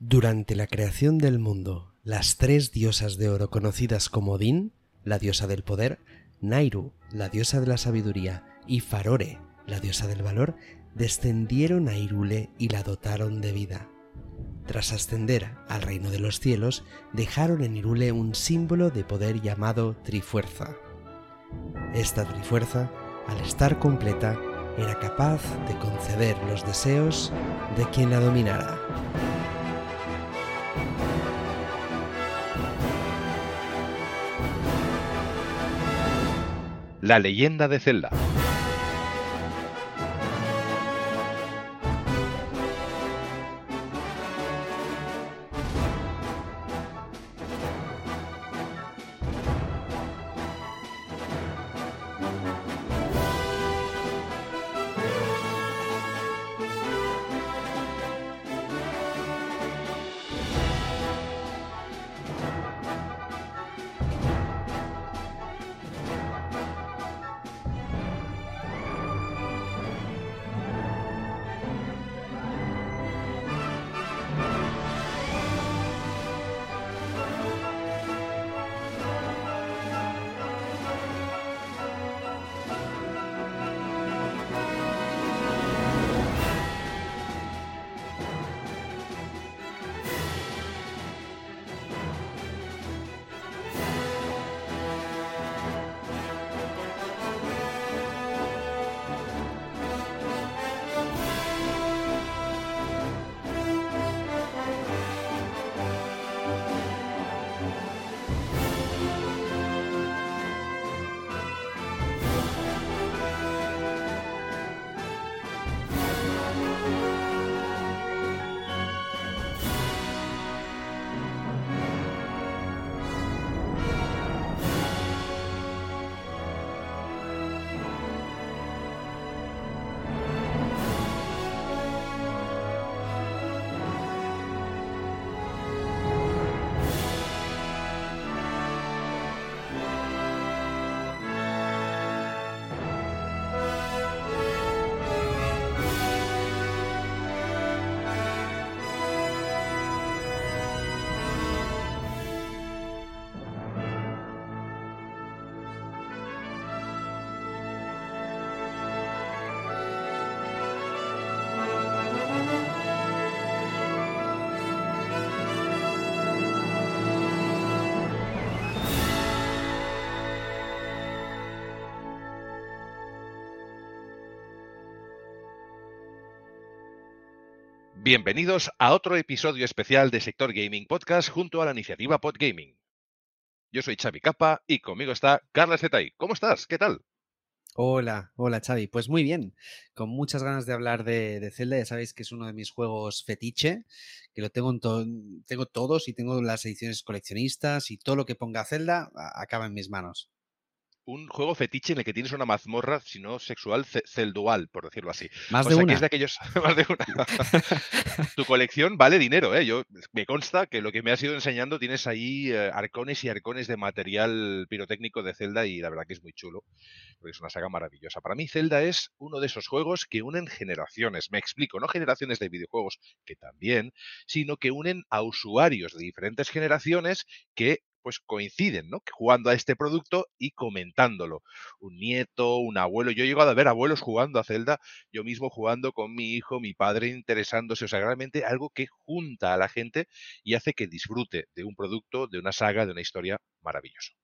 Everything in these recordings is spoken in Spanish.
Durante la creación del mundo, las tres diosas de oro conocidas como Din, la diosa del poder, Nairu, la diosa de la sabiduría, y Farore, la diosa del valor, descendieron a Irule y la dotaron de vida. Tras ascender al reino de los cielos, dejaron en Irule un símbolo de poder llamado Trifuerza. Esta Trifuerza, al estar completa, era capaz de conceder los deseos de quien la dominara. La leyenda de Zelda. Bienvenidos a otro episodio especial de Sector Gaming Podcast junto a la iniciativa Podgaming. Yo soy Xavi Capa y conmigo está Carla Zetay. ¿Cómo estás? ¿Qué tal? Hola, hola Xavi. Pues muy bien, con muchas ganas de hablar de, Zelda. Ya sabéis que es uno de mis juegos fetiche, que lo tengo, tengo todos y tengo las ediciones coleccionistas y todo lo que ponga Zelda acaba en mis manos un juego fetiche en el que tienes una mazmorra, si no sexual, celdual, por decirlo así. Más de una. es de aquellos, más de una. tu colección vale dinero, ¿eh? Yo, me consta que lo que me has ido enseñando tienes ahí eh, arcones y arcones de material pirotécnico de Zelda y la verdad que es muy chulo, porque es una saga maravillosa. Para mí Zelda es uno de esos juegos que unen generaciones, me explico, no generaciones de videojuegos, que también, sino que unen a usuarios de diferentes generaciones que pues coinciden, ¿no? Jugando a este producto y comentándolo. Un nieto, un abuelo. Yo he llegado a ver abuelos jugando a Zelda, yo mismo jugando con mi hijo, mi padre interesándose. O sea, realmente algo que junta a la gente y hace que disfrute de un producto, de una saga, de una historia maravillosa.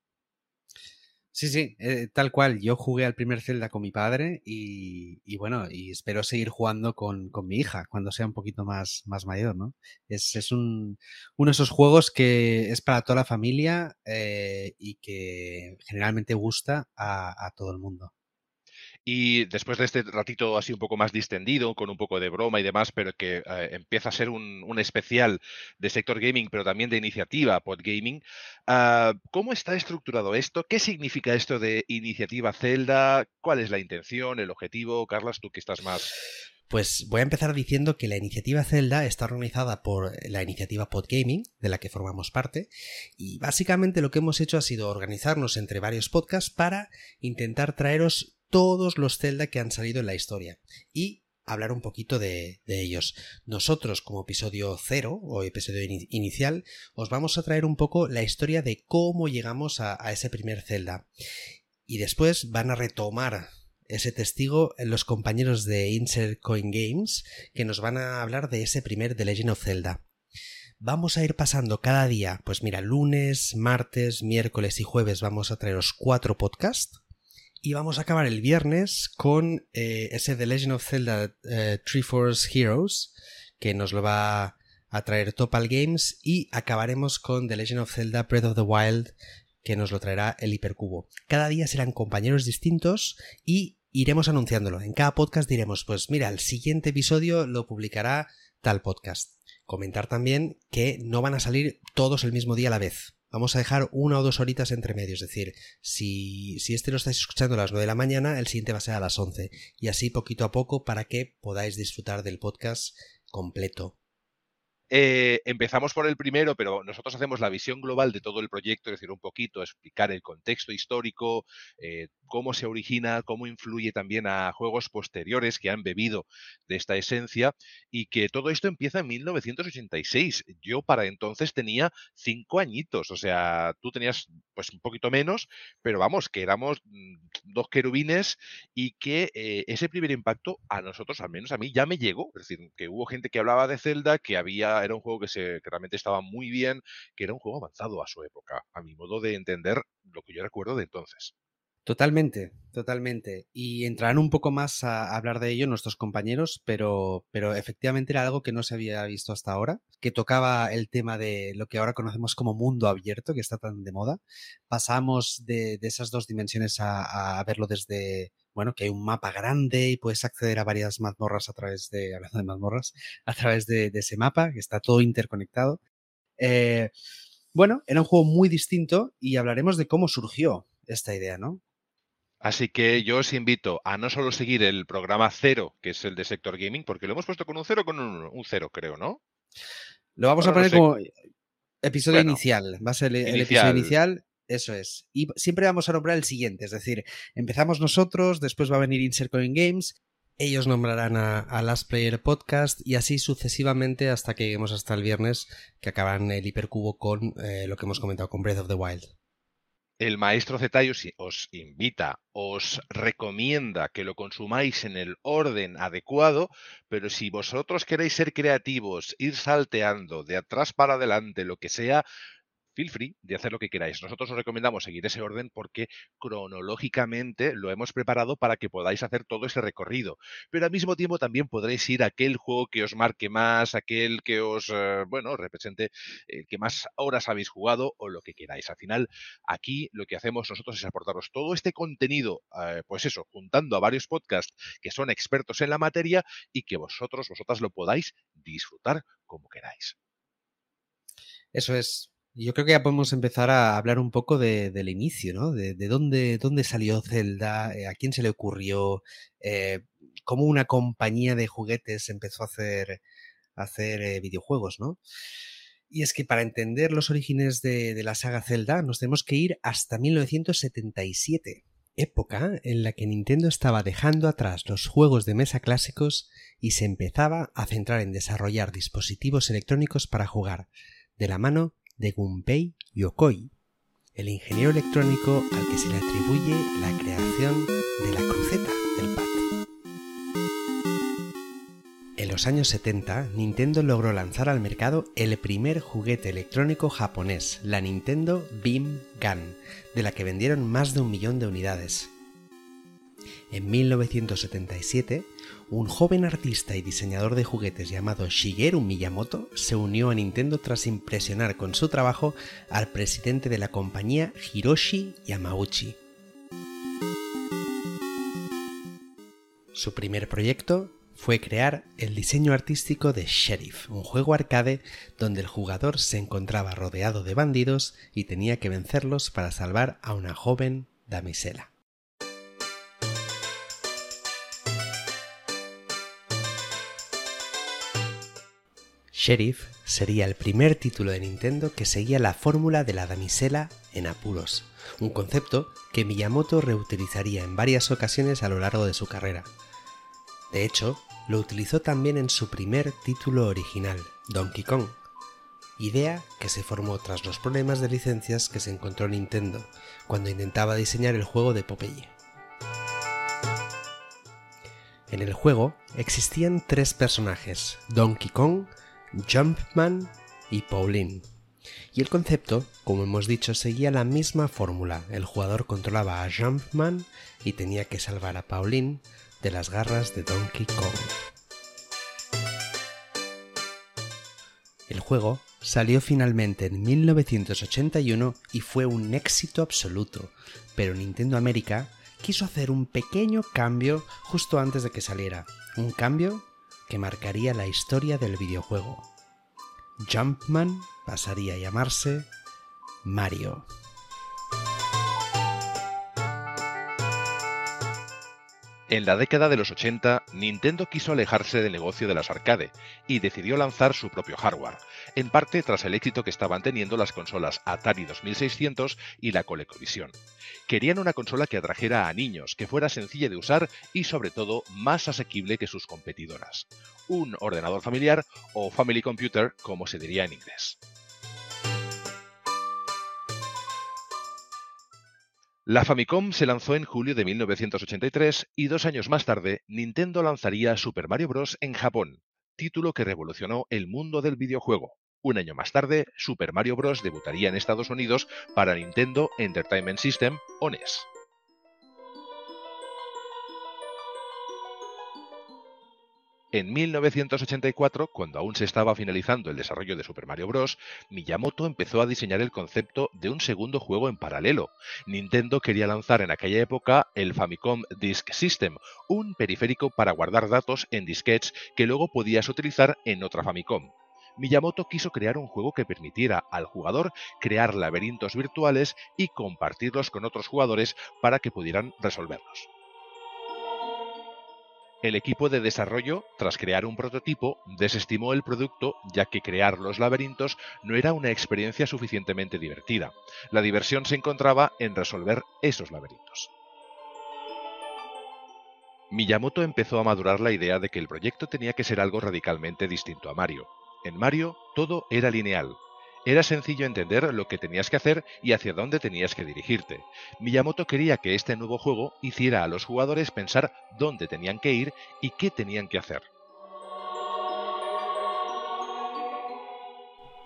Sí, sí, eh, tal cual. Yo jugué al primer Zelda con mi padre y, bueno, y espero seguir jugando con, mi hija cuando sea un poquito más, más mayor, ¿no? Es, es un, uno de esos juegos que es para toda la familia eh, y que generalmente gusta a todo el mundo. Y después de este ratito así un poco más distendido, con un poco de broma y demás, pero que eh, empieza a ser un, especial de sector gaming, pero también de iniciativa Podgaming, uh, ¿cómo está estructurado esto? ¿Qué significa esto de iniciativa Zelda? ¿Cuál es la intención, el objetivo? Carlas, tú que estás más pues voy a empezar diciendo que la iniciativa Zelda está organizada por la iniciativa Podgaming, de la que formamos parte, y básicamente lo que hemos hecho ha sido organizarnos entre varios podcasts para intentar traeros todos los Zelda que han salido en la historia y hablar un poquito de, ellos. Nosotros, como episodio cero o episodio inicial, os vamos a traer un poco la historia de cómo llegamos a, ese primer Zelda. Y después van a retomar ese testigo los compañeros de Insert Coin Games que nos van a hablar de ese primer The Legend of Zelda. Vamos a ir pasando cada día, pues mira, lunes, martes, miércoles y jueves vamos a traeros cuatro podcasts y vamos a acabar el viernes con eh, ese The Legend of Zelda eh, Tree Force Heroes, que nos lo va a traer Topal Games, y acabaremos con The Legend of Zelda Breath of the Wild, que nos lo traerá el Hipercubo. Cada día serán compañeros distintos y iremos anunciándolo. En cada podcast diremos, pues mira, el siguiente episodio lo publicará tal podcast. Comentar también que no van a salir todos el mismo día a la vez. Vamos a dejar una o dos horitas entre medio, es decir, si, si este lo estáis escuchando a las 9 de la mañana, el siguiente va a ser a las 11, y así poquito a poco para que podáis disfrutar del podcast completo. Eh, empezamos por el primero, pero nosotros hacemos la visión global de todo el proyecto, es decir, un poquito explicar el contexto histórico, eh, cómo se origina, cómo influye también a juegos posteriores que han bebido de esta esencia y que todo esto empieza en 1986. Yo para entonces tenía cinco añitos, o sea, tú tenías pues un poquito menos, pero vamos, que éramos mm, dos querubines y que eh, ese primer impacto a nosotros, al menos a mí, ya me llegó. Es decir, que hubo gente que hablaba de Zelda, que había era un juego que, realmente estaba muy bien, que era un juego avanzado a su época, a mi modo de entender lo que yo recuerdo de entonces. Totalmente, totalmente. Y entrarán un poco más a hablar de ello nuestros compañeros, pero, pero efectivamente era algo que no se había visto hasta ahora, que tocaba el tema de lo que ahora conocemos como mundo abierto, que está tan de moda. Pasamos de, esas dos dimensiones a verlo desde, bueno, que hay un mapa grande y puedes acceder a varias mazmorras a través de, hablando de mazmorras, a través de, ese mapa, que está todo interconectado. Eh, bueno, era un juego muy distinto y hablaremos de cómo surgió esta idea, ¿no? Así que yo os invito a no solo seguir el programa cero, que es el de Sector Gaming, porque lo hemos puesto con un cero con un, cero, creo, ¿no? Lo vamos a poner como episodio inicial. Va a ser el episodio inicial eso es. Y siempre vamos a nombrar el siguiente, es decir, empezamos nosotros, después va a venir Insert Coin Games, ellos nombrarán a, Last Player Podcast y así sucesivamente hasta que lleguemos hasta el viernes que acaban el hipercubo con eh, lo que hemos comentado con Breath of the Wild. El maestro Zetay os invita, os recomienda que lo consumáis en el orden adecuado, pero si vosotros queréis ser creativos, ir salteando de atrás para adelante, lo que sea, feel free de hacer lo que queráis. Nosotros os recomendamos seguir ese orden porque cronológicamente lo hemos preparado para que podáis hacer todo ese recorrido. Pero al mismo tiempo también podréis ir a aquel juego que os marque más, aquel que os, eh, bueno, represente, que más horas habéis jugado o lo que queráis. Al final, aquí lo que hacemos nosotros es aportaros todo este contenido, eh, pues eso, juntando a varios podcasts que son expertos en la materia y que vosotros, vosotras lo podáis disfrutar como queráis. Eso es, yo creo que ya podemos empezar a hablar un poco del inicio, ¿no? De, dónde, dónde, salió Zelda, eh, a quién se le ocurrió, eh, cómo una compañía de juguetes empezó a hacer, hacer eh, videojuegos, ¿no? Y es que para entender los orígenes de, de, la saga Zelda nos tenemos que ir hasta 1977, época en la que Nintendo estaba dejando atrás los juegos de mesa clásicos y se empezaba a centrar en desarrollar dispositivos electrónicos para jugar, de la mano de Gunpei Yokoi, el ingeniero electrónico al que se le atribuye la creación de la cruceta del pad. En los años 70, Nintendo logró lanzar al mercado el primer juguete electrónico japonés, la Nintendo Beam Gun, de la que vendieron más de un millón de unidades. En 1977, un joven artista y diseñador de juguetes llamado Shigeru Miyamoto se unió a Nintendo tras impresionar con su trabajo al presidente de la compañía Hiroshi Yamauchi. Su primer proyecto fue crear el diseño artístico de Sheriff, un juego arcade donde el jugador se encontraba rodeado de bandidos y tenía que vencerlos para salvar a una joven damisela. Sheriff sería el primer título de Nintendo que seguía la fórmula de la damisela en apuros, un concepto que Miyamoto reutilizaría en varias ocasiones a lo largo de su carrera. De hecho, lo utilizó también en su primer título original, Donkey Kong, idea que se formó tras los problemas de licencias que se encontró Nintendo cuando intentaba diseñar el juego de Popeye. En el juego existían tres personajes, Donkey Kong, Jumpman y Pauline. Y el concepto, como hemos dicho, seguía la misma fórmula. El jugador controlaba a Jumpman y tenía que salvar a Pauline de las garras de Donkey Kong. El juego salió finalmente en 1981 y fue un éxito absoluto, pero Nintendo América quiso hacer un pequeño cambio justo antes de que saliera, un cambio que marcaría la historia del videojuego. Jumpman pasaría a llamarse Mario. En la década de los 80, Nintendo quiso alejarse del negocio de las arcade y decidió lanzar su propio hardware, en parte tras el éxito que estaban teniendo las consolas Atari 2600 y la ColecoVision. Querían una consola que atrajera a niños, que fuera sencilla de usar y sobre todo más asequible que sus competidoras. Un ordenador familiar o family computer como se diría en inglés. La Famicom se lanzó en julio de 1983 y dos años más tarde Nintendo lanzaría Super Mario Bros. en Japón, título que revolucionó el mundo del videojuego. Un año más tarde, Super Mario Bros. debutaría en Estados Unidos para Nintendo Entertainment System o NES. En 1984, cuando aún se estaba finalizando el desarrollo de Super Mario Bros., Miyamoto empezó a diseñar el concepto de un segundo juego en paralelo. Nintendo quería lanzar en aquella época el Famicom Disk System, un periférico para guardar datos en disquetes que luego podías utilizar en otra Famicom. Miyamoto quiso crear un juego que permitiera al jugador crear laberintos virtuales y compartirlos con otros jugadores para que pudieran resolverlos. El equipo de desarrollo, tras crear un prototipo, desestimó el producto ya que crear los laberintos no era una experiencia suficientemente divertida. La diversión se encontraba en resolver esos laberintos. Miyamoto empezó a madurar la idea de que el proyecto tenía que ser algo radicalmente distinto a Mario. En Mario todo era lineal, era sencillo entender lo que tenías que hacer y hacia dónde tenías que dirigirte. Miyamoto quería que este nuevo juego hiciera a los jugadores pensar dónde tenían que ir y qué tenían que hacer.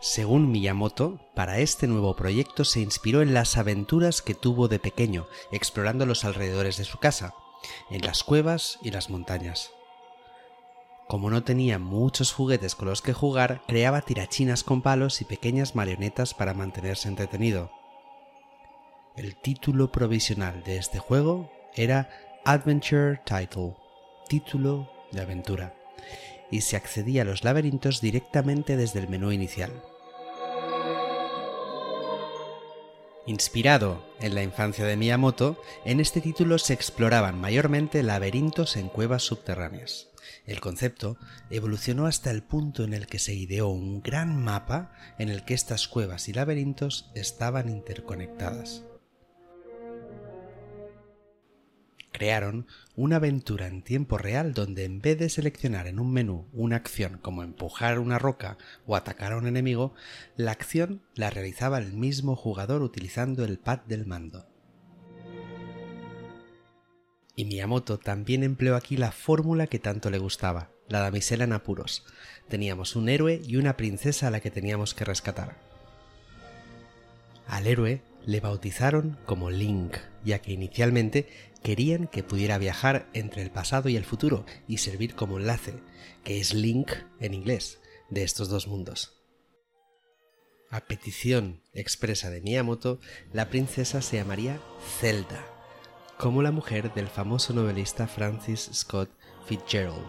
Según Miyamoto, para este nuevo proyecto se inspiró en las aventuras que tuvo de pequeño, explorando los alrededores de su casa, en las cuevas y las montañas. Como no tenía muchos juguetes con los que jugar, creaba tirachinas con palos y pequeñas marionetas para mantenerse entretenido. El título provisional de este juego era Adventure Title, título de aventura, y se accedía a los laberintos directamente desde el menú inicial. Inspirado en la infancia de Miyamoto, en este título se exploraban mayormente laberintos en cuevas subterráneas. El concepto evolucionó hasta el punto en el que se ideó un gran mapa en el que estas cuevas y laberintos estaban interconectadas. Crearon una aventura en tiempo real donde en vez de seleccionar en un menú una acción como empujar una roca o atacar a un enemigo, la acción la realizaba el mismo jugador utilizando el pad del mando. Y Miyamoto también empleó aquí la fórmula que tanto le gustaba, la damisela en apuros. Teníamos un héroe y una princesa a la que teníamos que rescatar. Al héroe le bautizaron como Link, ya que inicialmente querían que pudiera viajar entre el pasado y el futuro y servir como enlace, que es Link en inglés, de estos dos mundos. A petición expresa de Miyamoto, la princesa se llamaría Zelda, como la mujer del famoso novelista Francis Scott Fitzgerald.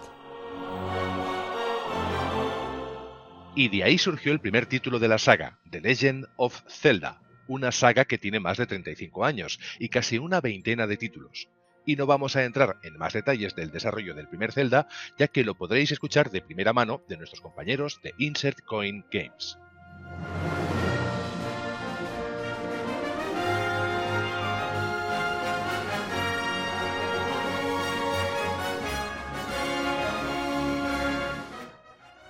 Y de ahí surgió el primer título de la saga, The Legend of Zelda, una saga que tiene más de 35 años y casi una veintena de títulos. Y no vamos a entrar en más detalles del desarrollo del primer Zelda, ya que lo podréis escuchar de primera mano de nuestros compañeros de Insert Coin Games.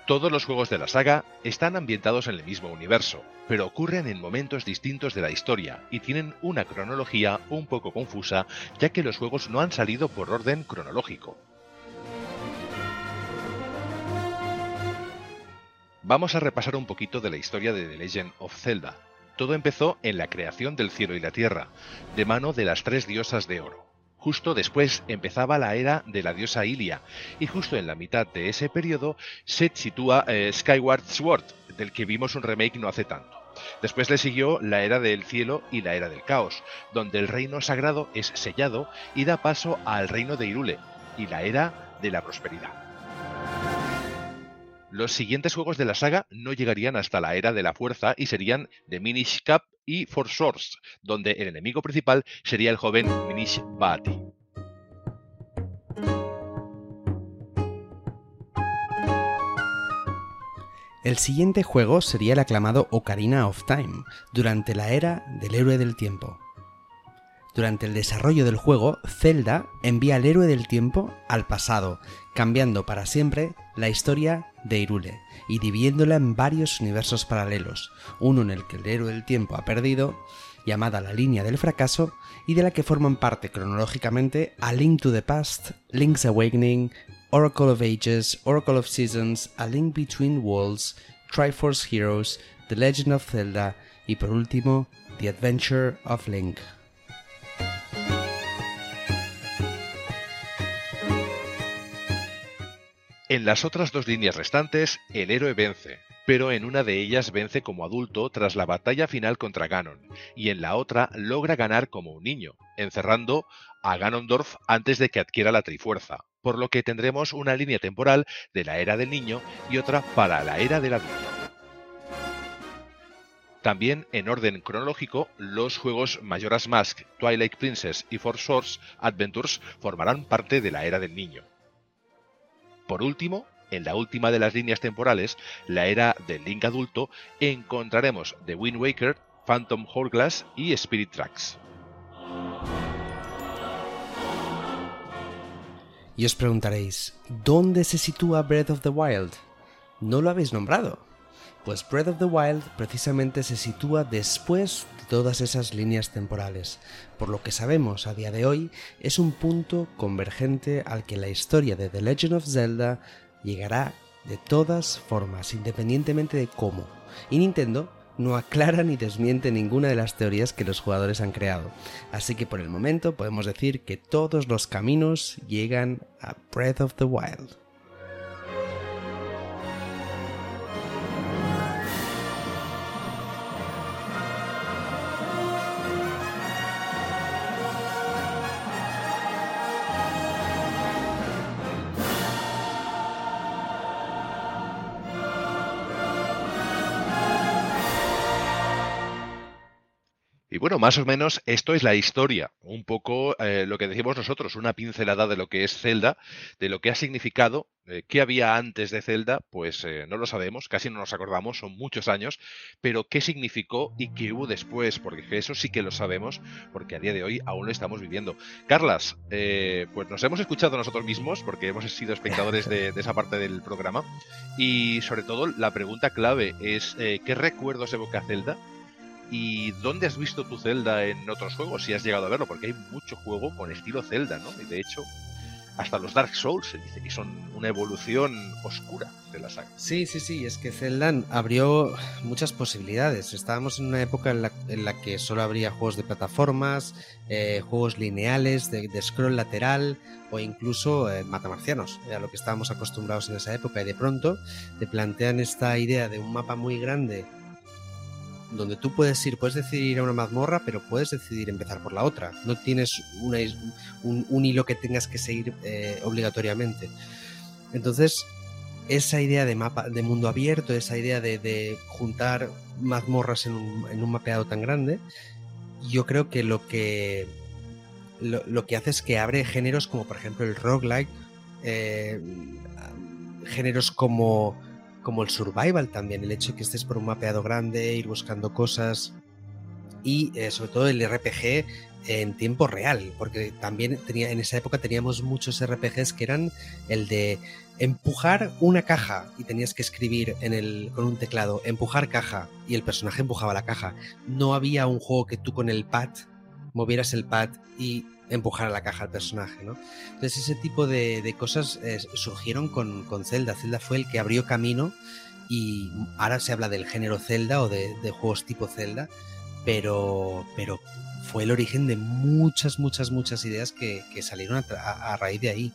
Todos los juegos de la saga están ambientados en el mismo universo, pero ocurren en momentos distintos de la historia y tienen una cronología un poco confusa ya que los juegos no han salido por orden cronológico. Vamos a repasar un poquito de la historia de The Legend of Zelda. Todo empezó en la creación del cielo y la tierra, de mano de las tres diosas de oro. Justo después empezaba la era de la diosa Ilia, y justo en la mitad de ese periodo se sitúa eh, Skyward Sword, del que vimos un remake no hace tanto. Después le siguió la era del cielo y la era del caos, donde el reino sagrado es sellado y da paso al reino de Irule, y la era de la prosperidad. Los siguientes juegos de la saga no llegarían hasta la era de la fuerza y serían The Minish Cap y For Source, donde el enemigo principal sería el joven Minish Bati. El siguiente juego sería el aclamado Ocarina of Time, durante la era del héroe del tiempo. Durante el desarrollo del juego, Zelda envía al héroe del tiempo al pasado, cambiando para siempre la historia de Irule y dividiéndola en varios universos paralelos, uno en el que el héroe del tiempo ha perdido, llamada la línea del fracaso, y de la que forman parte cronológicamente A Link to the Past, Link's Awakening, Oracle of Ages, Oracle of Seasons, A Link Between Worlds, Triforce Heroes, The Legend of Zelda y por último, The Adventure of Link. En las otras dos líneas restantes, el héroe vence, pero en una de ellas vence como adulto tras la batalla final contra Ganon, y en la otra logra ganar como un niño, encerrando a Ganondorf antes de que adquiera la Trifuerza, por lo que tendremos una línea temporal de la era del niño y otra para la era del adulto. También en orden cronológico, los juegos Majora's Mask, Twilight Princess y Four Swords Adventures formarán parte de la era del niño. Por último, en la última de las líneas temporales, la era del Link adulto, encontraremos The Wind Waker, Phantom Hourglass y Spirit Tracks. Y os preguntaréis, ¿dónde se sitúa Breath of the Wild? ¿No lo habéis nombrado? Pues Breath of the Wild precisamente se sitúa después de todas esas líneas temporales. Por lo que sabemos a día de hoy, es un punto convergente al que la historia de The Legend of Zelda llegará de todas formas, independientemente de cómo. Y Nintendo no aclara ni desmiente ninguna de las teorías que los jugadores han creado. Así que por el momento podemos decir que todos los caminos llegan a Breath of the Wild. Bueno, más o menos esto es la historia, un poco eh, lo que decimos nosotros, una pincelada de lo que es Zelda, de lo que ha significado, eh, qué había antes de Zelda, pues eh, no lo sabemos, casi no nos acordamos, son muchos años, pero qué significó y qué hubo después, porque eso sí que lo sabemos, porque a día de hoy aún lo estamos viviendo. Carlas, pues nos hemos escuchado nosotros mismos, porque hemos sido espectadores de, de esa parte del programa, y sobre todo la pregunta clave es, ¿qué recuerdos evoca Zelda? ¿Y dónde has visto tu Zelda en otros juegos? Si has llegado a verlo, porque hay mucho juego con estilo Zelda, ¿no? Y de hecho, hasta los Dark Souls se dice que son una evolución oscura de la saga. Sí, sí, sí, es que Zelda abrió muchas posibilidades. Estábamos en una época en la, que solo habría juegos de plataformas, eh, juegos lineales, de, scroll lateral o incluso eh, matamarcianos, a lo que estábamos acostumbrados en esa época. Y de pronto te plantean esta idea de un mapa muy grande donde tú puedes ir, puedes decidir ir a una mazmorra, pero puedes decidir empezar por la otra. No tienes un, hilo que tengas que seguir eh, obligatoriamente. Entonces, esa idea de mapa, de mundo abierto, esa idea de, juntar mazmorras en un, mapeado tan grande, yo creo que lo que lo, que hace es que abre géneros como por ejemplo el roguelike, eh, géneros como como el survival también, el hecho de que estés por un mapeado grande, ir buscando cosas y eh, sobre todo el RPG en tiempo real, porque también tenía, en esa época teníamos muchos RPGs que eran el de empujar una caja y tenías que escribir en el, con un teclado, empujar caja y el personaje empujaba la caja. No había un juego que tú con el pad movieras el pad y empujara la caja al personaje, ¿no? Entonces ese tipo de, cosas eh, surgieron con, con Zelda. Zelda fue el que abrió camino y ahora se habla del género Zelda o de, juegos tipo Zelda, pero, pero fue el origen de muchas, muchas, muchas ideas que, salieron a, raíz de ahí.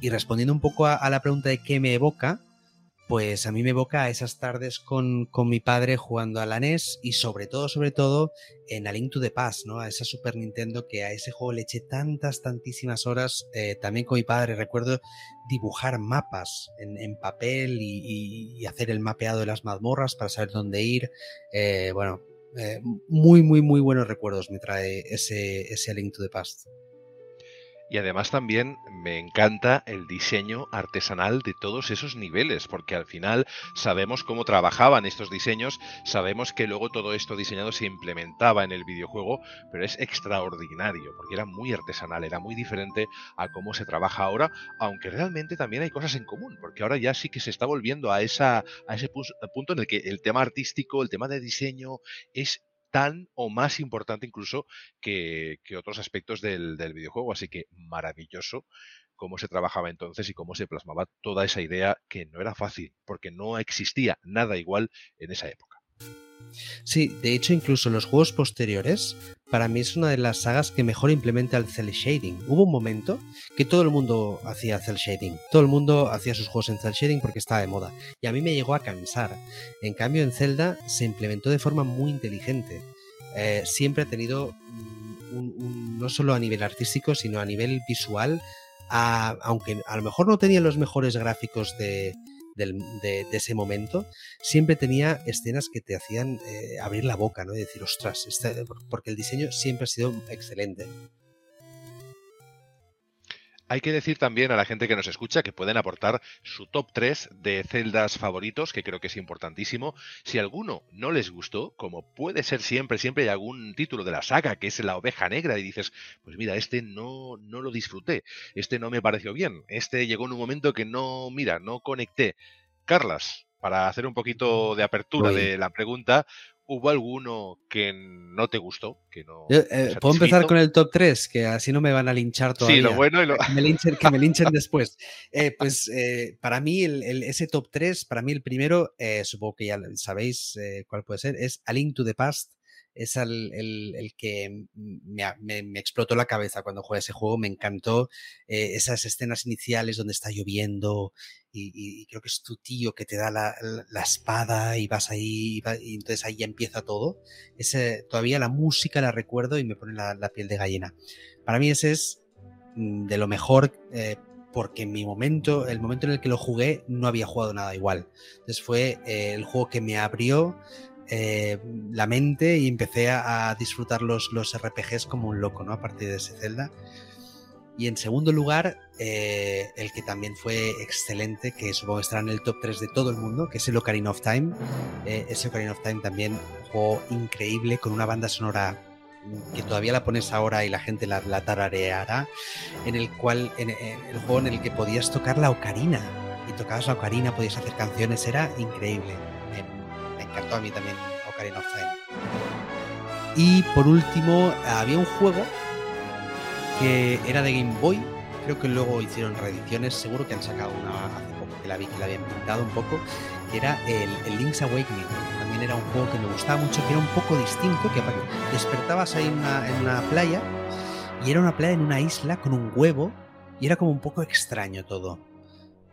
Y respondiendo un poco a, la pregunta de qué me evoca, pues a mí me evoca esas tardes con, mi padre jugando a la NES y sobre todo, sobre todo en A Link to the Past, ¿no? A esa Super Nintendo que a ese juego le eché tantas, tantísimas horas. Eh, también con mi padre recuerdo dibujar mapas en, papel y, hacer el mapeado de las mazmorras para saber dónde ir. Eh, bueno, eh, muy, muy, muy buenos recuerdos me trae ese, ese A Link to the Past. Y además también me encanta el diseño artesanal de todos esos niveles, porque al final sabemos cómo trabajaban estos diseños, sabemos que luego todo esto diseñado se implementaba en el videojuego, pero es extraordinario, porque era muy artesanal, era muy diferente a cómo se trabaja ahora, aunque realmente también hay cosas en común, porque ahora ya sí que se está volviendo a, esa, a ese punto en el que el tema artístico, el tema de diseño es tan o más importante incluso que, otros aspectos del, del, videojuego. Así que maravilloso cómo se trabajaba entonces y cómo se plasmaba toda esa idea que no era fácil, porque no existía nada igual en esa época. Sí, de hecho incluso los juegos posteriores, para mí es una de las sagas que mejor implementa el cel shading. Hubo un momento que todo el mundo hacía cel shading, todo el mundo hacía sus juegos en cel shading porque estaba de moda, y a mí me llegó a cansar. En cambio en Zelda se implementó de forma muy inteligente. Eh, siempre ha tenido mm, no solo a nivel artístico, sino a nivel visual, aunque a lo mejor no tenía los mejores gráficos de, de, ese momento, siempre tenía escenas que te hacían eh, abrir la boca, ¿no? Y decir, ostras, este", porque el diseño siempre ha sido excelente. Hay que decir también a la gente que nos escucha que pueden aportar su top 3 de celdas favoritos, que creo que es importantísimo. Si alguno no les gustó, como puede ser siempre, siempre hay algún título de la saga que es la oveja negra y dices, pues mira, este no, no lo disfruté, este no me pareció bien, este llegó en un momento que no, mira, no conecté. Carlas, para hacer un poquito de apertura de la pregunta, ¿Hubo alguno que no te gustó? Que no eh, ¿Puedo empezar con el top 3? Que así no me van a linchar todavía. Sí, lo bueno y lo... Que me linchen, que me linchen después. Eh, pues eh, para mí, el, ese top 3, para mí el primero, supongo que ya sabéis cuál puede ser, es A Link to the Past es el, el, que me, me, explotó la cabeza cuando jugué ese juego. Me encantó esas escenas iniciales donde está lloviendo y, creo que es tu tío que te da la, la, espada y vas ahí y, entonces ahí ya empieza todo. Ese, todavía la música la recuerdo y me pone la, la piel de gallina. Para mí ese es mm, de lo mejor eh, porque en mi momento, el momento en el que lo jugué, no había jugado nada igual. Entonces fue eh, el juego que me abrió eh, la mente y empecé a, disfrutar los, los RPGs como un loco, ¿no? A partir de ese Zelda. Y en segundo lugar, eh, el que también fue excelente, que supongo estará en el top 3 de todo el mundo, que es el Ocarina of Time. Eh, ese Ocarina of Time también un juego increíble, con una banda sonora que todavía la pones ahora y la gente la, la tarareará, en el cual, en, el juego en el que podías tocar la ocarina, y tocabas la ocarina, podías hacer canciones, era increíble. Encantó a mí también Ocarina of Time. Y por último, había un juego que era de Game Boy. Creo que luego hicieron reediciones, seguro que han sacado una hace poco que la vi, que la habían pintado un poco, que era el, Link's Awakening. También era un juego que me gustaba mucho, que era un poco distinto, que despertabas ahí en una playa y era una playa en una isla con un huevo y era como un poco extraño todo.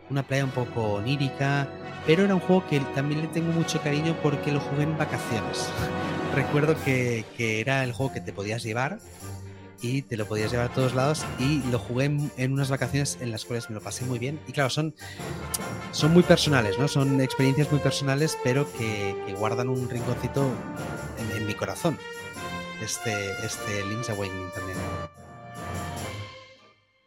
Una playa un poco onírica, pero era un juego que también le tengo mucho cariño porque lo jugué en vacaciones. Recuerdo que, que era el juego que te podías llevar y te lo podías llevar a todos lados y lo jugué en, unas vacaciones en las cuales me lo pasé muy bien y claro, son, son muy personales, ¿no? Son experiencias muy personales pero que, guardan un rinconcito en, mi corazón. Este, este Link's Awakening también.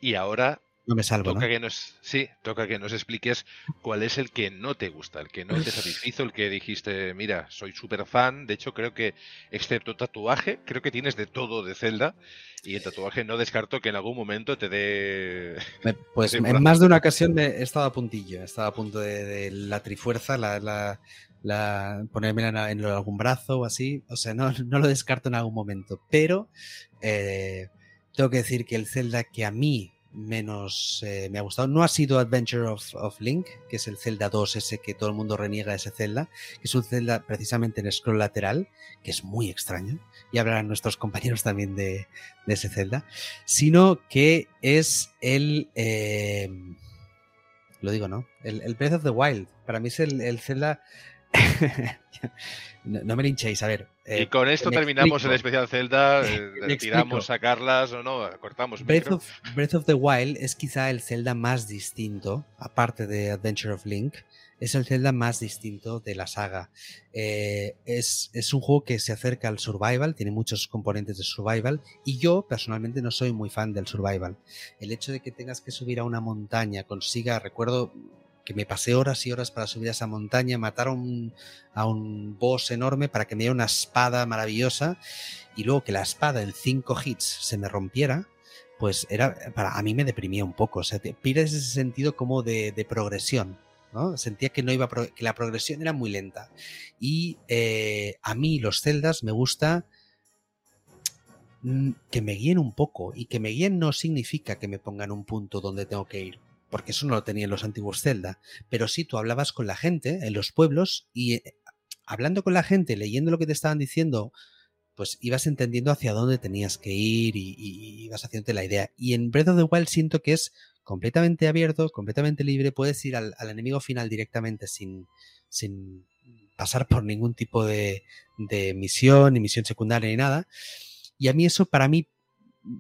Y ahora no me salvo. Toca que nos, sí, toca que nos expliques cuál es el que no te gusta, el que no te satisfizo, el que dijiste, mira, soy súper fan. De hecho, creo que, excepto tatuaje, creo que tienes de todo de Zelda. Y el tatuaje no descarto que en algún momento te dé. Pues en más de una ocasión me he estado a puntillo, he estado a punto de, la trifuerza, la, la, la ponerme en, algún brazo o así. O sea, no, no lo descarto en algún momento. Pero eh, tengo que decir que el Zelda que a mí menos eh, me ha gustado. No ha sido Adventure of, Link, que es el Zelda 2, ese que todo el mundo reniega ese Zelda, que es un Zelda precisamente en scroll lateral, que es muy extraño, y hablarán nuestros compañeros también de, ese Zelda, sino que es el... Eh, lo digo, ¿no? El, Breath of the Wild. Para mí es el, el Zelda no, me linchéis, a ver. y eh, con esto terminamos el especial Zelda, eh, tiramos a Carlas o no, cortamos. Breath of, Breath of, the Wild es quizá el Zelda más distinto, aparte de Adventure of Link, es el Zelda más distinto de la saga. Eh, es, es, un juego que se acerca al survival, tiene muchos componentes de survival, y yo personalmente no soy muy fan del survival. El hecho de que tengas que subir a una montaña, consiga, recuerdo que me pasé horas y horas para subir a esa montaña, matar a un, a boss enorme para que me diera una espada maravillosa y luego que la espada en cinco hits se me rompiera, pues era para a mí me deprimía un poco. O sea, pierdes ese sentido como de, progresión. ¿no? Sentía que no iba que la progresión era muy lenta. Y eh, a mí los celdas me gusta mm, que me guíen un poco y que me guíen no significa que me pongan un punto donde tengo que ir porque eso no lo tenían los antiguos Zelda, pero sí tú hablabas con la gente en los pueblos y eh, hablando con la gente, leyendo lo que te estaban diciendo, pues ibas entendiendo hacia dónde tenías que ir y, ibas haciéndote la idea. Y en Breath of the Wild siento que es completamente abierto, completamente libre, puedes ir al, enemigo final directamente sin, sin pasar por ningún tipo de, de misión, ni misión secundaria, ni nada. Y a mí eso, para mí,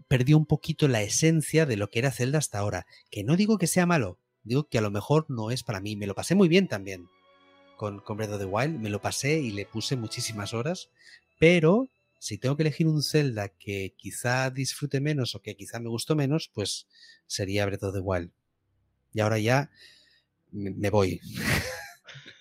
perdió un poquito la esencia de lo que era Zelda hasta ahora. Que no digo que sea malo, digo que a lo mejor no es para mí. Me lo pasé muy bien también con, con Breath of the Wild, me lo pasé y le puse muchísimas horas, pero si tengo que elegir un Zelda que quizá disfrute menos o que quizá me gustó menos, pues sería Breath of the Wild. Y ahora ya me voy.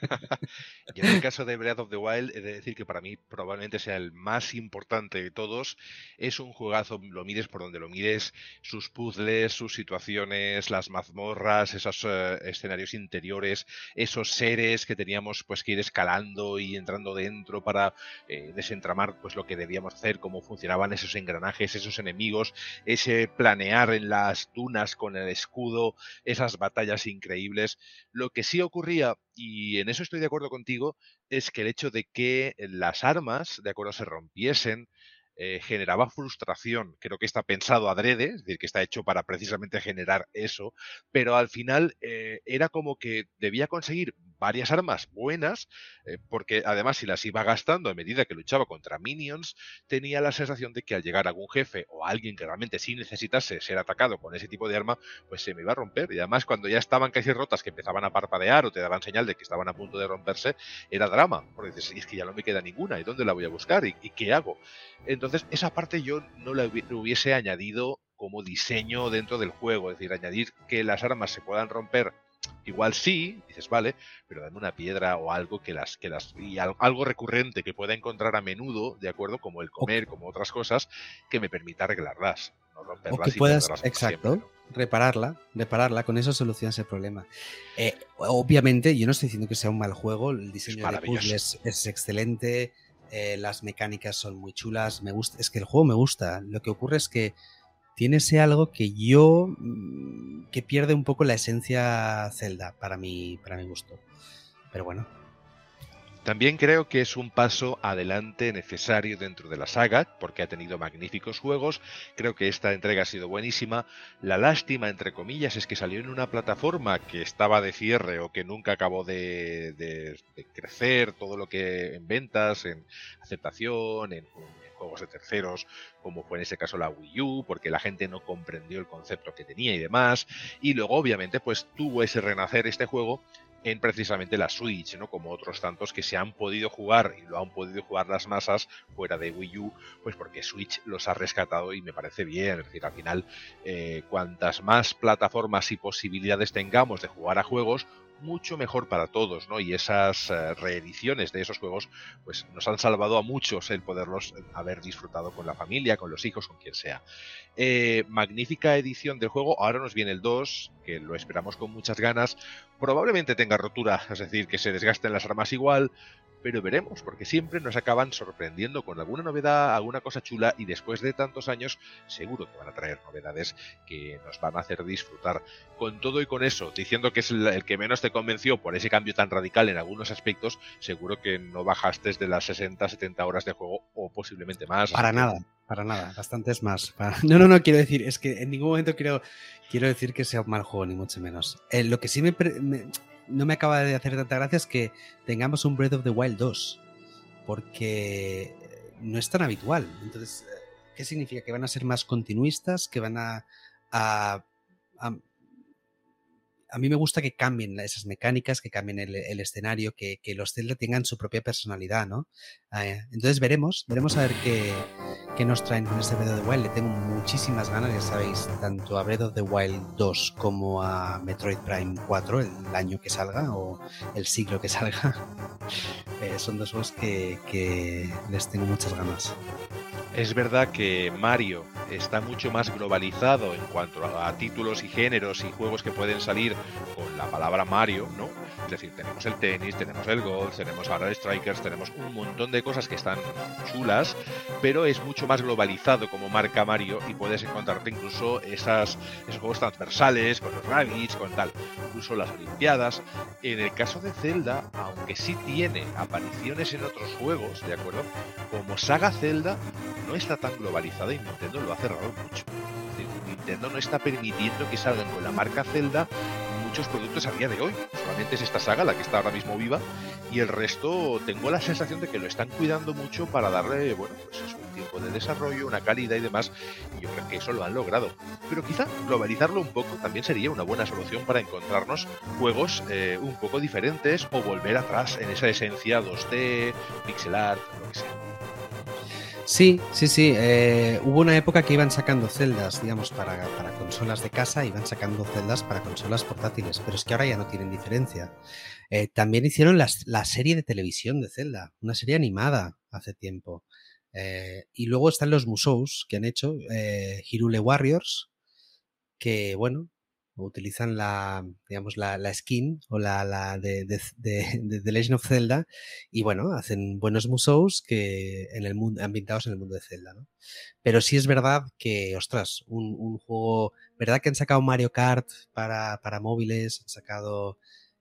y en el caso de Breath of the Wild, he de decir que para mí probablemente sea el más importante de todos. Es un juegazo, lo mires por donde lo mires, sus puzzles, sus situaciones, las mazmorras, esos eh, escenarios interiores, esos seres que teníamos pues que ir escalando y entrando dentro para eh, desentramar pues lo que debíamos hacer, cómo funcionaban esos engranajes, esos enemigos, ese planear en las dunas con el escudo, esas batallas increíbles. Lo que sí ocurría, y en eso estoy de acuerdo contigo, es que el hecho de que las armas, de acuerdo, se rompiesen, eh, generaba frustración. Creo que está pensado adrede, es decir, que está hecho para precisamente generar eso, pero al final eh, era como que debía conseguir varias armas buenas, eh, porque además si las iba gastando a medida que luchaba contra minions, tenía la sensación de que al llegar algún jefe o alguien que realmente sí necesitase ser atacado con ese tipo de arma, pues se me iba a romper. Y además cuando ya estaban casi rotas, que empezaban a parpadear o te daban señal de que estaban a punto de romperse, era drama, porque dices, es que ya no me queda ninguna, ¿y dónde la voy a buscar? ¿Y, qué hago? Entonces esa parte yo no la hubiese añadido como diseño dentro del juego, es decir, añadir que las armas se puedan romper Igual sí, dices, vale, pero dame una piedra o algo que las, que las, y algo recurrente que pueda encontrar a menudo, de acuerdo, como el comer, como otras cosas, que me permita arreglarlas, no romperlas. O que puedas, exacto, repararla, repararla, con eso solucionas el problema. Eh, obviamente, yo no estoy diciendo que sea un mal juego, el diseño de puzzles es excelente, eh, las mecánicas son muy chulas, me gusta, es que el juego me gusta, lo que ocurre es que tiene ese algo que yo mm, que pierde un poco la esencia Zelda para mi para mi gusto. Pero bueno. También creo que es un paso adelante necesario dentro de la saga, porque ha tenido magníficos juegos. Creo que esta entrega ha sido buenísima. La lástima, entre comillas, es que salió en una plataforma que estaba de cierre o que nunca acabó de, crecer todo lo que en ventas, en aceptación, en juegos de terceros, como fue en ese caso la Wii U, porque la gente no comprendió el concepto que tenía y demás. Y luego, obviamente, pues tuvo ese renacer este juego en precisamente la Switch, ¿no? Como otros tantos que se han podido jugar y lo han podido jugar las masas fuera de Wii U, pues porque Switch los ha rescatado y me parece bien. Es decir, al final, eh, cuantas más plataformas y posibilidades tengamos de jugar a juegos, mucho mejor para todos, ¿no? Y esas eh, reediciones de esos juegos, pues nos han salvado a muchos el poderlos haber disfrutado con la familia, con los hijos, con quien sea. Eh, magnífica edición del juego, ahora nos viene el 2, que lo esperamos con muchas ganas. Probablemente tenga rotura, es decir, que se desgasten las armas igual, pero veremos, porque siempre nos acaban sorprendiendo con alguna novedad, alguna cosa chula, y después de tantos años, seguro que van a traer novedades que nos van a hacer disfrutar. Con todo y con eso, diciendo que es el, que menos te convenció por ese cambio tan radical en algunos aspectos, seguro que no bajaste de las 60, 70 horas de juego o posiblemente más. Para nada, para nada, bastantes más. No, no, no, quiero decir, es que en ningún momento quiero, quiero decir que sea un mal juego, ni mucho menos. Eh, lo que sí me no me acaba de hacer tanta gracia es que tengamos un Breath of the Wild 2, porque no es tan habitual. Entonces, ¿qué significa? ¿Que van a ser más continuistas? ¿Que van a, a, a mí me gusta que cambien esas mecánicas, que cambien el, escenario, que, los Zelda tengan su propia personalidad, ¿no? Eh, entonces veremos, veremos a ver qué, nos traen con este Breath of the Wild. Le tengo muchísimas ganas, ya sabéis, tanto a Breath of the Wild 2 como a Metroid Prime 4, el año que salga o el siglo que salga. Eh, son dos juegos que, que les tengo muchas ganas. Es verdad que Mario está mucho más globalizado en cuanto a, títulos y géneros y juegos que pueden salir con la palabra Mario, ¿no? Es decir, tenemos el tenis, tenemos el golf, tenemos ahora Strikers, tenemos un montón de cosas que están chulas, pero es mucho más globalizado como marca Mario y puedes encontrarte incluso esas, esos juegos transversales con los Rabbids, con tal, incluso las Olimpiadas. En el caso de Zelda, aunque sí tiene apariciones en otros juegos, ¿de acuerdo? Como saga Zelda, no está tan globalizada y Nintendo lo ha cerrado mucho. Nintendo no está permitiendo que salgan con la marca Zelda muchos productos a día de hoy. Solamente es esta saga la que está ahora mismo viva y el resto tengo la sensación de que lo están cuidando mucho para darle, bueno, pues es un tiempo de desarrollo, una calidad y demás. Y yo creo que eso lo han logrado. Pero quizá globalizarlo un poco también sería una buena solución para encontrarnos juegos eh, un poco diferentes o volver atrás en esa esencia 2D, pixel art, lo que sea. Sí, sí, sí. Eh, hubo una época que iban sacando celdas, digamos, para, consolas de casa, iban sacando celdas para consolas portátiles, pero es que ahora ya no tienen diferencia. Eh, también hicieron la serie de televisión de Zelda, una serie animada hace tiempo. Eh, y luego están los Musous que han hecho, Hirule Warriors, que bueno, utilizan la, digamos, la, la skin o la, la de, de, de, The Legend of Zelda y bueno, hacen buenos museos que en el mundo, ambientados en el mundo de Zelda, ¿no? Pero sí es verdad que, ostras, un, un juego, ¿verdad que han sacado Mario Kart para, para móviles? Han sacado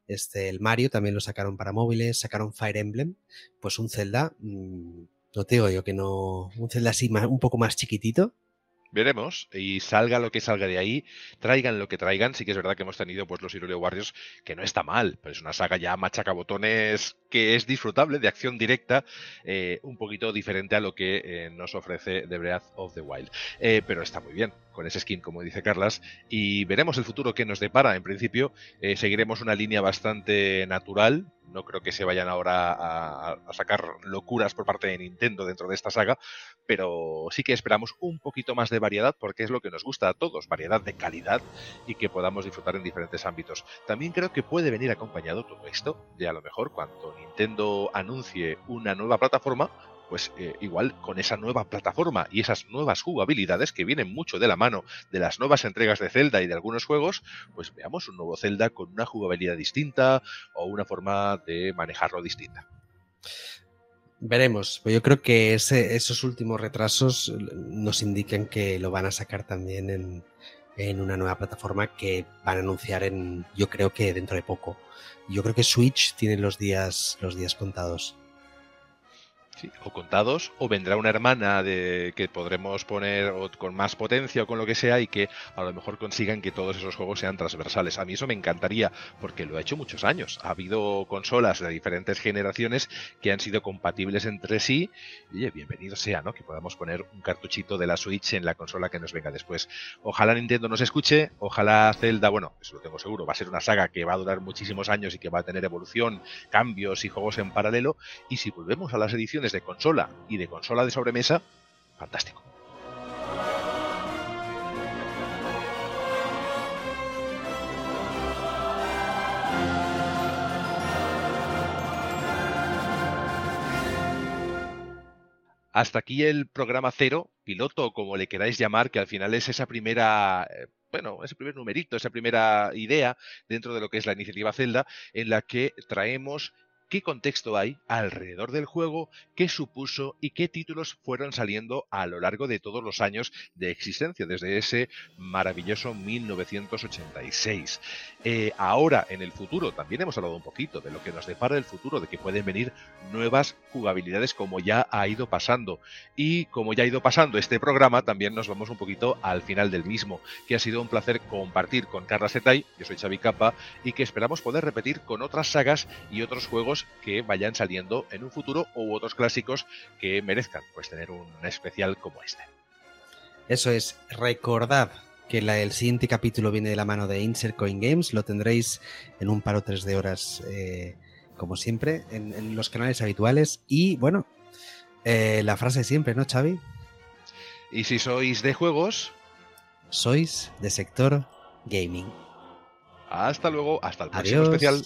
este, el Mario, también lo sacaron para móviles, sacaron Fire Emblem, pues un Zelda, mmm, no te digo yo que no, un Zelda así un poco más chiquitito, veremos y salga lo que salga de ahí, traigan lo que traigan. Sí que es verdad que hemos tenido pues los Irule Warriors, que no está mal, pero es una saga ya machacabotones que es disfrutable, de acción directa, eh, un poquito diferente a lo que eh, nos ofrece The Breath of the Wild. Eh, pero está muy bien con ese skin, como dice Carlas, y veremos el futuro que nos depara. En principio, seguiremos una línea bastante natural, no creo que se vayan ahora a, sacar locuras por parte de Nintendo dentro de esta saga, pero sí que esperamos un poquito más de variedad porque es lo que nos gusta a todos, variedad de calidad y que podamos disfrutar en diferentes ámbitos. También creo que puede venir acompañado todo esto de a lo mejor cuando Nintendo anuncie una nueva plataforma, pues eh, igual con esa nueva plataforma y esas nuevas jugabilidades que vienen mucho de la mano de las nuevas entregas de Zelda y de algunos juegos, pues veamos un nuevo Zelda con una jugabilidad distinta o una forma de manejarlo distinta. Veremos, yo creo que esos últimos retrasos nos indican que lo van a sacar también en, en una nueva plataforma que van a anunciar en, yo creo que dentro de poco. Yo creo que Switch tiene los días, los días contados. O contados, o vendrá una hermana de que podremos poner con más potencia o con lo que sea y que a lo mejor consigan que todos esos juegos sean transversales. A mí eso me encantaría porque lo ha hecho muchos años. Ha habido consolas de diferentes generaciones que han sido compatibles entre sí. Y oye, bienvenido sea, ¿no? Que podamos poner un cartuchito de la Switch en la consola que nos venga después. Ojalá Nintendo nos escuche, ojalá Zelda, bueno, eso lo tengo seguro, va a ser una saga que va a durar muchísimos años y que va a tener evolución, cambios y juegos en paralelo. Y si volvemos a las ediciones de consola y de consola de sobremesa, fantástico. Hasta aquí el programa cero, piloto, como le queráis llamar, que al final es esa primera eh, bueno, ese primer numerito, esa primera idea dentro de lo que es la iniciativa Zelda, en la que traemos qué contexto hay alrededor del juego, qué supuso y qué títulos fueron saliendo a lo largo de todos los años de existencia, desde ese maravilloso 1986. Eh, ahora, en el futuro, también hemos hablado un poquito de lo que nos depara el futuro, de que pueden venir nuevas jugabilidades como ya ha ido pasando. Y como ya ha ido pasando este programa, también nos vamos un poquito al final del mismo, que ha sido un placer compartir con Carla Setay, yo soy Xavi Capa, y que esperamos poder repetir con otras sagas y otros juegos que vayan saliendo en un futuro u otros clásicos que merezcan pues tener un especial como este. Eso es, recordad que el siguiente capítulo viene de la mano de Insert Coin Games, lo tendréis en un par o tres de horas, eh, como siempre, en, los canales habituales. Y bueno, eh, la frase siempre, ¿no, Xavi? Y si sois de juegos, sois de sector gaming. Hasta luego, hasta el próximo especial.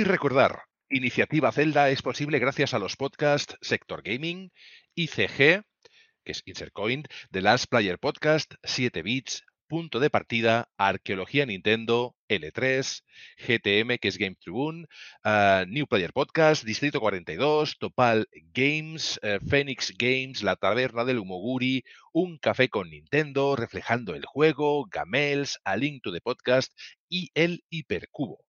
Y recordar, Iniciativa Zelda es posible gracias a los podcasts Sector Gaming, ICG, que es Insercoin, The Last Player Podcast, 7 Bits, Punto de Partida, Arqueología Nintendo, L3, GTM, que es Game Tribune, ah, New Player Podcast, Distrito 42, Topal Games, eh, Phoenix Games, La Taberna del Humoguri, Un Café con Nintendo, Reflejando el Juego, Gamels, A Link to the Podcast y El Hipercubo.